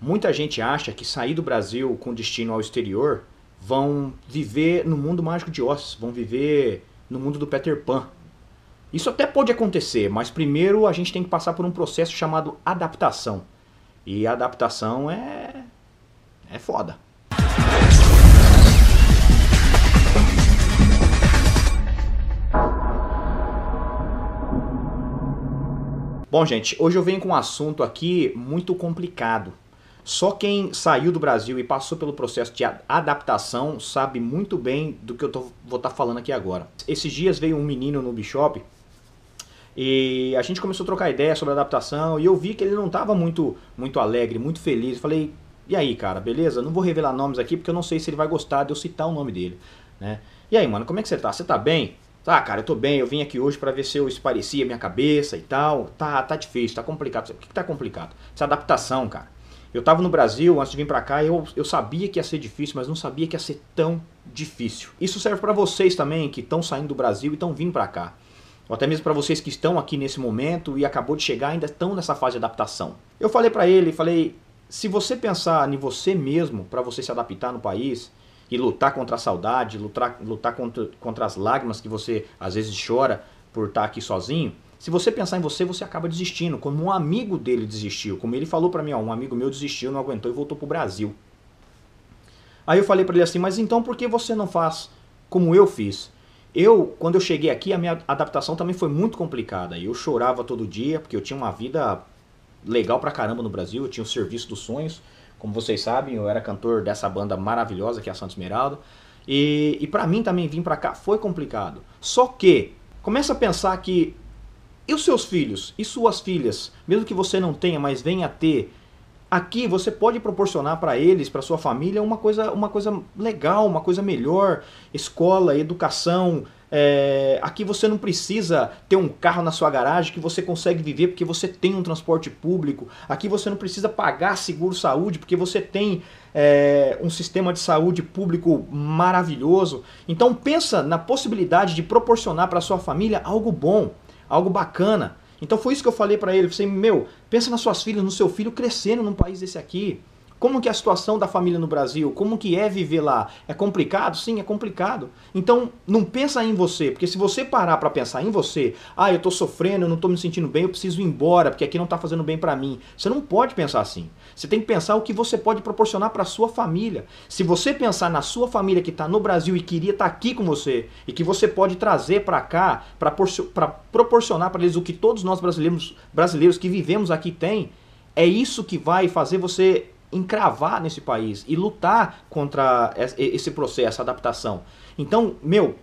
Muita gente acha que sair do Brasil com destino ao exterior vão viver no mundo mágico de Oz, vão viver no mundo do Peter Pan. Isso até pode acontecer, mas primeiro a gente tem que passar por um processo chamado adaptação. E adaptação é. é foda. Bom, gente, hoje eu venho com um assunto aqui muito complicado. Só quem saiu do Brasil e passou pelo processo de adaptação sabe muito bem do que eu tô, vou estar tá falando aqui agora. Esses dias veio um menino no Bishop e a gente começou a trocar ideia sobre adaptação e eu vi que ele não estava muito, muito alegre, muito feliz. Eu falei, e aí, cara, beleza? Não vou revelar nomes aqui porque eu não sei se ele vai gostar de eu citar o nome dele, né? E aí, mano, como é que você tá? Você tá bem? Tá, cara, eu tô bem, eu vim aqui hoje para ver se eu esparecia minha cabeça e tal. Tá, tá difícil, tá complicado. O que, que tá complicado? Essa adaptação, cara. Eu estava no Brasil antes de vir para cá, eu, eu sabia que ia ser difícil, mas não sabia que ia ser tão difícil. Isso serve para vocês também que estão saindo do Brasil e estão vindo para cá. Ou até mesmo para vocês que estão aqui nesse momento e acabou de chegar ainda estão nessa fase de adaptação. Eu falei para ele, falei, se você pensar em você mesmo para você se adaptar no país e lutar contra a saudade, lutar, lutar contra, contra as lágrimas que você às vezes chora por estar aqui sozinho, se você pensar em você, você acaba desistindo, como um amigo dele desistiu. Como ele falou para mim, ó, um amigo meu desistiu, não aguentou e voltou pro Brasil. Aí eu falei para ele assim, mas então por que você não faz como eu fiz? Eu, quando eu cheguei aqui, a minha adaptação também foi muito complicada. Eu chorava todo dia, porque eu tinha uma vida legal pra caramba no Brasil, eu tinha o serviço dos sonhos. Como vocês sabem, eu era cantor dessa banda maravilhosa que é a Santos Esmeralda. E, e para mim também vir para cá foi complicado. Só que, começa a pensar que e os seus filhos e suas filhas, mesmo que você não tenha, mas venha a ter, aqui você pode proporcionar para eles, para sua família, uma coisa, uma coisa legal, uma coisa melhor, escola, educação. É, aqui você não precisa ter um carro na sua garagem que você consegue viver porque você tem um transporte público. Aqui você não precisa pagar seguro saúde porque você tem é, um sistema de saúde público maravilhoso. Então pensa na possibilidade de proporcionar para sua família algo bom algo bacana. Então foi isso que eu falei para ele, eu falei, meu, pensa nas suas filhas, no seu filho crescendo num país desse aqui. Como que é a situação da família no Brasil? Como que é viver lá? É complicado? Sim, é complicado. Então, não pensa em você, porque se você parar para pensar em você, ah, eu tô sofrendo, eu não tô me sentindo bem, eu preciso ir embora, porque aqui não tá fazendo bem para mim. Você não pode pensar assim. Você tem que pensar o que você pode proporcionar para sua família. Se você pensar na sua família que está no Brasil e queria estar tá aqui com você e que você pode trazer para cá para proporcionar para eles o que todos nós brasileiros, brasileiros que vivemos aqui tem, é isso que vai fazer você encravar nesse país e lutar contra esse processo, adaptação. Então, meu,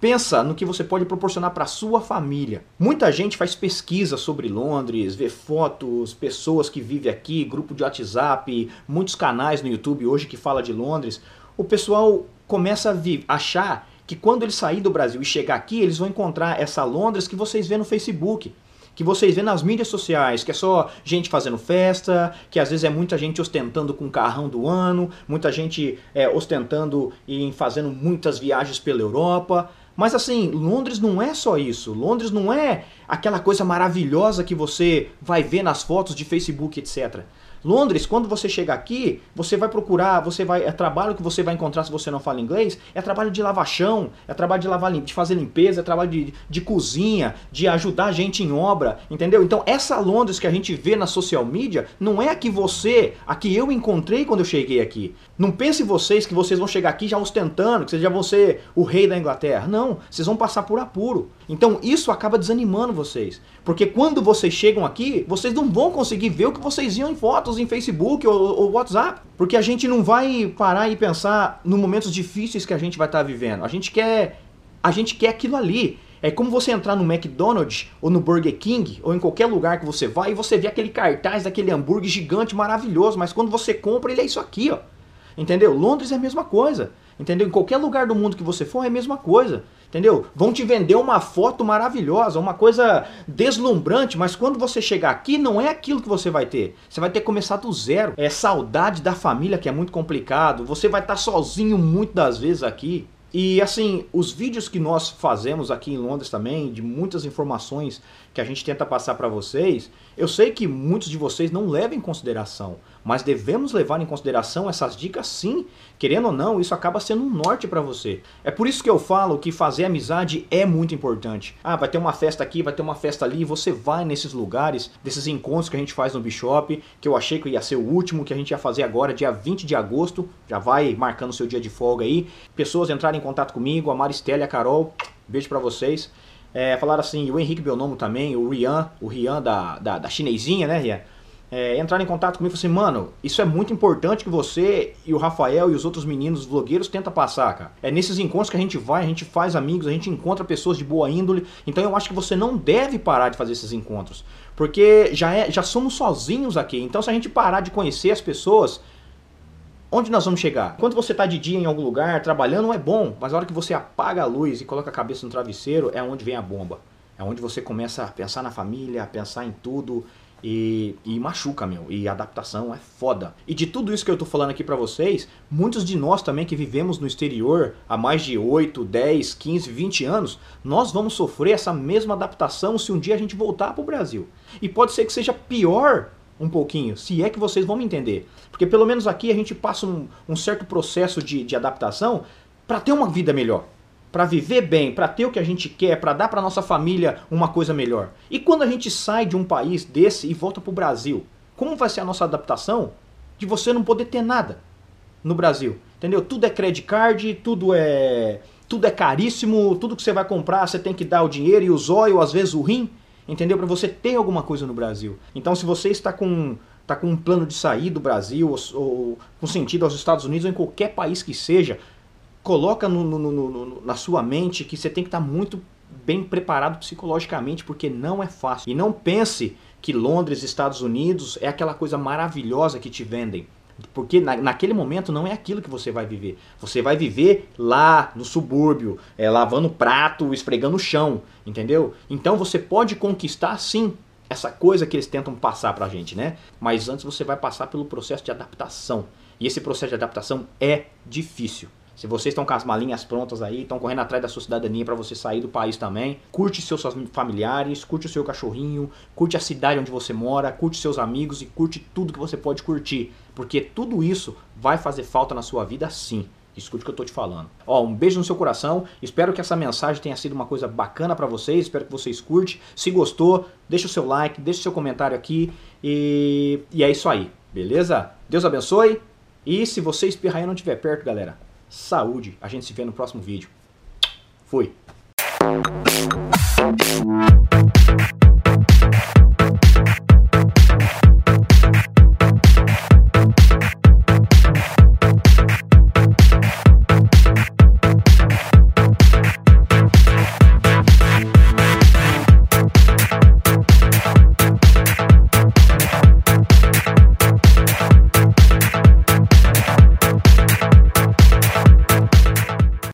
Pensa no que você pode proporcionar para sua família. Muita gente faz pesquisa sobre Londres, vê fotos, pessoas que vivem aqui, grupo de WhatsApp, muitos canais no YouTube hoje que fala de Londres. O pessoal começa a achar que quando ele sair do Brasil e chegar aqui, eles vão encontrar essa Londres que vocês vê no Facebook que vocês vê nas mídias sociais, que é só gente fazendo festa, que às vezes é muita gente ostentando com o carrão do ano, muita gente é, ostentando e fazendo muitas viagens pela Europa. Mas assim, Londres não é só isso. Londres não é aquela coisa maravilhosa que você vai ver nas fotos de Facebook, etc. Londres, quando você chega aqui, você vai procurar, você vai é trabalho que você vai encontrar se você não fala inglês, é trabalho de lavar chão, é trabalho de lavar, de fazer limpeza, é trabalho de, de cozinha, de ajudar a gente em obra, entendeu? Então essa Londres que a gente vê na social media não é a que você, a que eu encontrei quando eu cheguei aqui. Não pense vocês que vocês vão chegar aqui já ostentando, que vocês já vão ser o rei da Inglaterra. Não, vocês vão passar por apuro. Então isso acaba desanimando vocês, porque quando vocês chegam aqui, vocês não vão conseguir ver o que vocês iam em foto em Facebook ou, ou, WhatsApp. Porque a gente não vai parar e pensar nos momentos difíceis que a gente vai estar tá vivendo. A gente quer. A gente quer aquilo ali. É como você entrar no McDonald's ou no Burger King ou em qualquer lugar que você vai e você vê aquele cartaz daquele hambúrguer gigante maravilhoso, mas quando você compra ele é isso aqui, ó. Entendeu? Londres é a mesma coisa. Entendeu? Em qualquer lugar do mundo que você for é a mesma coisa. Entendeu? Vão te vender uma foto maravilhosa, uma coisa deslumbrante, mas quando você chegar aqui não é aquilo que você vai ter. Você vai ter que começar do zero. É saudade da família que é muito complicado. Você vai estar sozinho muitas das vezes aqui. E assim, os vídeos que nós fazemos aqui em Londres também, de muitas informações que a gente tenta passar para vocês, eu sei que muitos de vocês não levam em consideração, mas devemos levar em consideração essas dicas sim. Querendo ou não, isso acaba sendo um norte para você. É por isso que eu falo que fazer amizade é muito importante. Ah, vai ter uma festa aqui, vai ter uma festa ali, você vai nesses lugares, desses encontros que a gente faz no Bishop, que eu achei que ia ser o último que a gente ia fazer agora, dia 20 de agosto, já vai marcando seu dia de folga aí. Pessoas entrarem em contato comigo, a Maristela e a Carol, beijo para vocês. É, falaram assim, o Henrique Belnomo também, o Rian, o Rian da, da, da chinesinha, né, Rian? É, entraram em contato comigo e falaram assim, mano, isso é muito importante que você e o Rafael e os outros meninos vlogueiros tentam passar, cara. É nesses encontros que a gente vai, a gente faz amigos, a gente encontra pessoas de boa índole. Então eu acho que você não deve parar de fazer esses encontros. Porque já, é, já somos sozinhos aqui. Então se a gente parar de conhecer as pessoas, onde nós vamos chegar? Quando você está de dia em algum lugar, trabalhando, é bom. Mas a hora que você apaga a luz e coloca a cabeça no travesseiro, é onde vem a bomba. É onde você começa a pensar na família, a pensar em tudo. E, e, machuca, meu. E adaptação é foda. E de tudo isso que eu tô falando aqui para vocês, muitos de nós também que vivemos no exterior há mais de 8, 10, 15, 20 anos, nós vamos sofrer essa mesma adaptação se um dia a gente voltar pro Brasil. E pode ser que seja pior um pouquinho, se é que vocês vão me entender. Porque pelo menos aqui a gente passa um, um certo processo de, de adaptação para ter uma vida melhor para viver bem, para ter o que a gente quer, para dar para nossa família uma coisa melhor. E quando a gente sai de um país desse e volta para o Brasil, como vai ser a nossa adaptação de você não poder ter nada no Brasil? Entendeu? Tudo é credit card, tudo é tudo é caríssimo, tudo que você vai comprar você tem que dar o dinheiro e o zóio, às vezes o rim, entendeu? Para você ter alguma coisa no Brasil. Então, se você está com tá com um plano de sair do Brasil ou, com sentido aos Estados Unidos ou em qualquer país que seja, coloca no, no, no, na sua mente que você tem que estar tá muito bem preparado psicologicamente, porque não é fácil. E não pense que Londres, Estados Unidos, é aquela coisa maravilhosa que te vendem. Porque na, naquele momento não é aquilo que você vai viver. Você vai viver lá no subúrbio, é, lavando prato, esfregando o chão, entendeu? Então você pode conquistar sim essa coisa que eles tentam passar pra gente, né? Mas antes você vai passar pelo processo de adaptação. E esse processo de adaptação é difícil. Se vocês estão com as malinhas prontas aí, estão correndo atrás da sua cidadania para você sair do país também, curte seus familiares, curte o seu cachorrinho, curte a cidade onde você mora, curte seus amigos e curte tudo que você pode curtir, porque tudo isso vai fazer falta na sua vida sim. Escute o que eu tô te falando. Ó, um beijo no seu coração. Espero que essa mensagem tenha sido uma coisa bacana para vocês. Espero que vocês curtem. Se gostou, deixa o seu like, deixa o seu comentário aqui. E, e é isso aí, beleza? Deus abençoe. E se você espirrar e não estiver perto, galera, saúde. A gente se vê no próximo vídeo. Fui.